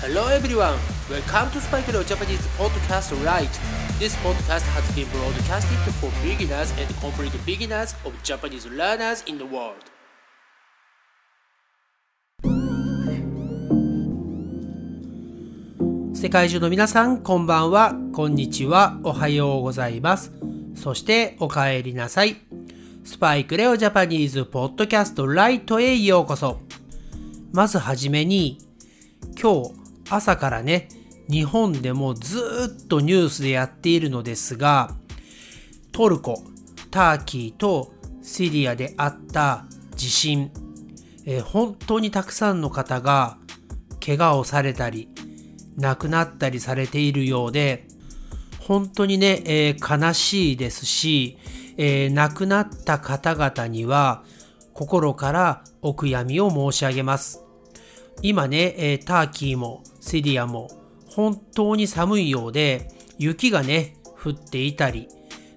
Hello everyone, welcome to Spike Leo Japanese Podcast Right. This podcast has been broadcasted for beginners and complete beginners of Japanese learners in the world. 世界中の皆さん、こんばんは、こんにちは、おはようございます。そしてお帰りなさい。スパイクレオジャパニーズポッドキャストライトへようこそ。まずはじめに、今日朝からね、日本でもずっとニュースでやっているのですが、トルコ、ターキーとシリアであった地震、えー、本当にたくさんの方が怪我をされたり、亡くなったりされているようで、本当にね、えー、悲しいですし、えー、亡くなった方々には心からお悔やみを申し上げます。今ね、えー、ターキーもシリアも本当に寒いようで雪がね降っていたり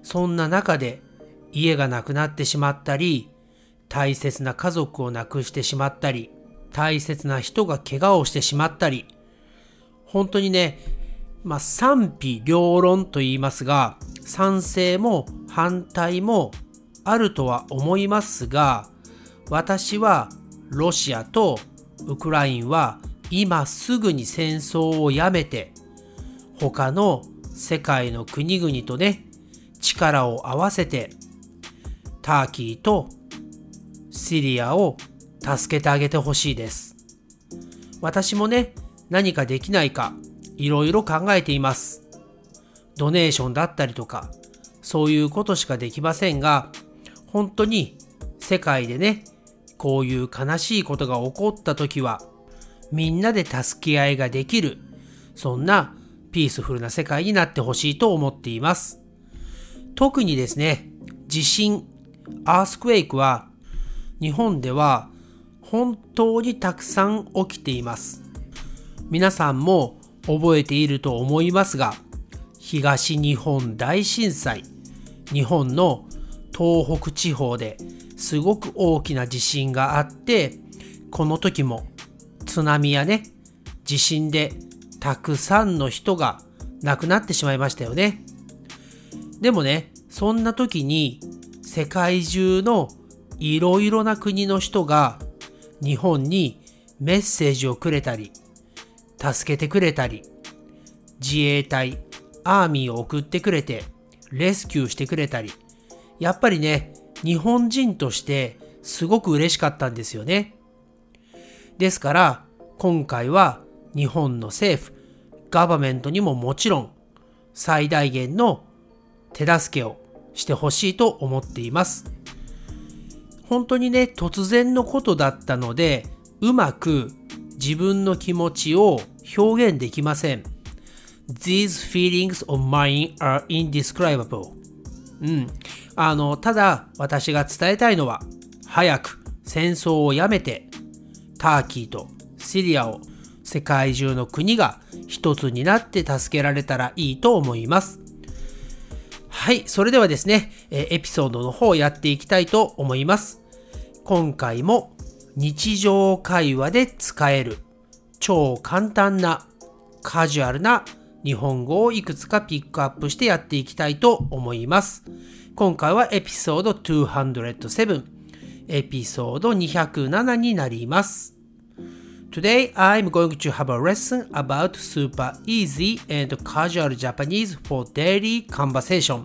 そんな中で家がなくなってしまったり大切な家族を亡くしてしまったり大切な人が怪我をしてしまったり本当にねまあ賛否両論と言いますが賛成も反対もあるとは思いますが私はロシアとウクラインは今すぐに戦争をやめて他の世界の国々とね力を合わせてターキーとシリアを助けてあげてほしいです。私もね何かできないかいろいろ考えています。ドネーションだったりとかそういうことしかできませんが本当に世界でねこういう悲しいことが起こった時は、みんなで助け合いができる、そんなピースフルな世界になってほしいと思っています。特にですね、地震、アースクエイクは、日本では本当にたくさん起きています。皆さんも覚えていると思いますが、東日本大震災、日本の東北地方ですごく大きな地震があって、この時も津波やね、地震でたくさんの人が亡くなってしまいましたよね。でもね、そんな時に世界中のいろいろな国の人が日本にメッセージをくれたり、助けてくれたり、自衛隊、アーミーを送ってくれて、レスキューしてくれたり、やっぱりね、日本人としてすごく嬉しかったんですよね。ですから今回は日本の政府、ガバメントにももちろん最大限の手助けをしてほしいと思っています。本当にね、突然のことだったので、うまく自分の気持ちを表現できません。These feelings of mine are indescribable. うん。あの、ただ私が伝えたいのは、早く戦争をやめて、ターキーとシリアを世界中の国が一つになって助けられたらいいと思います。はい、それではですね、エピソードの方をやっていきたいと思います。今回も日常会話で使える超簡単なカジュアルな日本語をいくつかピックアップしてやっていきたいと思います。今回はエピソード207、エピソード207になります。Today I'm going to have a lesson about super easy and casual Japanese for daily conversation.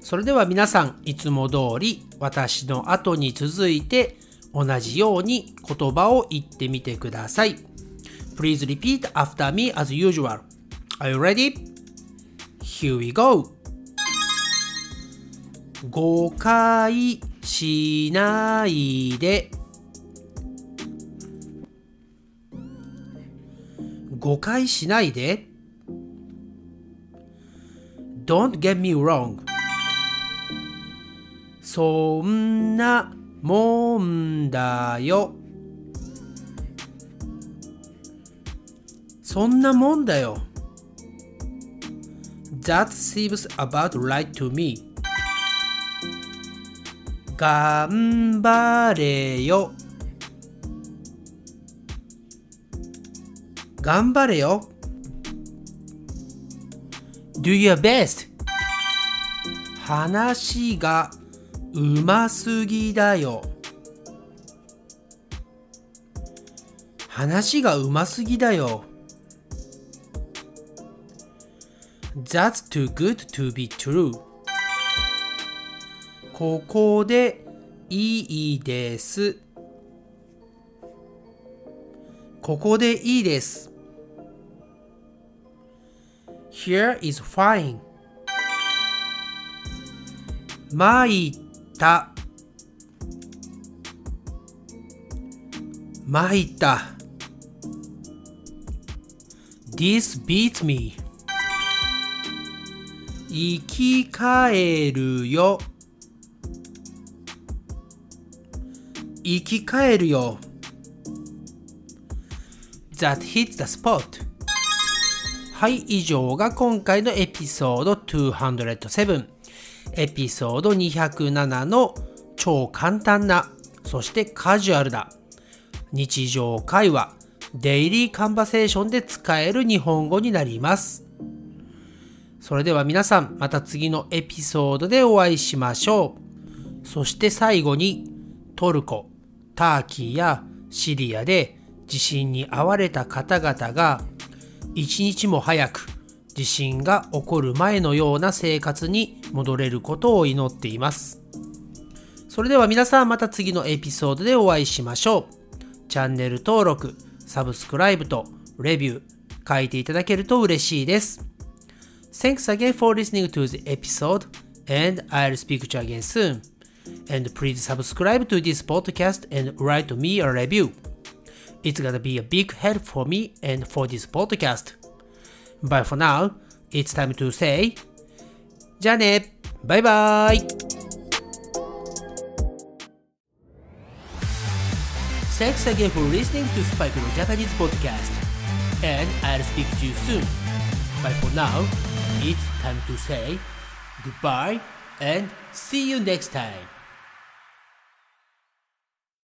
それでは皆さん、いつも通り私の後に続いて同じように言葉を言ってみてください。Please repeat after me as usual. Are you ready? Here we go! 誤解しないで誤解しないで Don't get me wrong そんなもんだよそんなもんだよ That seems about right to me. 頑張れよ。頑張れよ。Do your best. 話がうますぎだよ。話がうますぎだよ。That's too good to be true. ここでいいです。ここでいいです。Here is fine. 参った。参った。This beats me. 生き返るよ。生き返るよ。That hits the spot. はい、以上が今回のエピソード207。エピソード207の超簡単な、そしてカジュアルな日常会話、デイリーカンバセーションで使える日本語になります。それでは皆さん、また次のエピソードでお会いしましょう。そして最後に、トルコ、ターキーやシリアで地震に遭われた方々が一日も早く地震が起こる前のような生活に戻れることを祈っています。それでは皆さんまた次のエピソードでお会いしましょう。チャンネル登録、サブスクライブとレビュー書いていただけると嬉しいです。Thanks again for listening to the episode and I'll speak to you again soon. And please subscribe to this podcast and write me a review. It's gonna be a big help for me and for this podcast. But for now, it's time to say じゃあねバイバイ Thanks again for listening to Spike no Japanese podcast. And I'll speak to you soon. But for now, it's time to say goodbye and see you next time.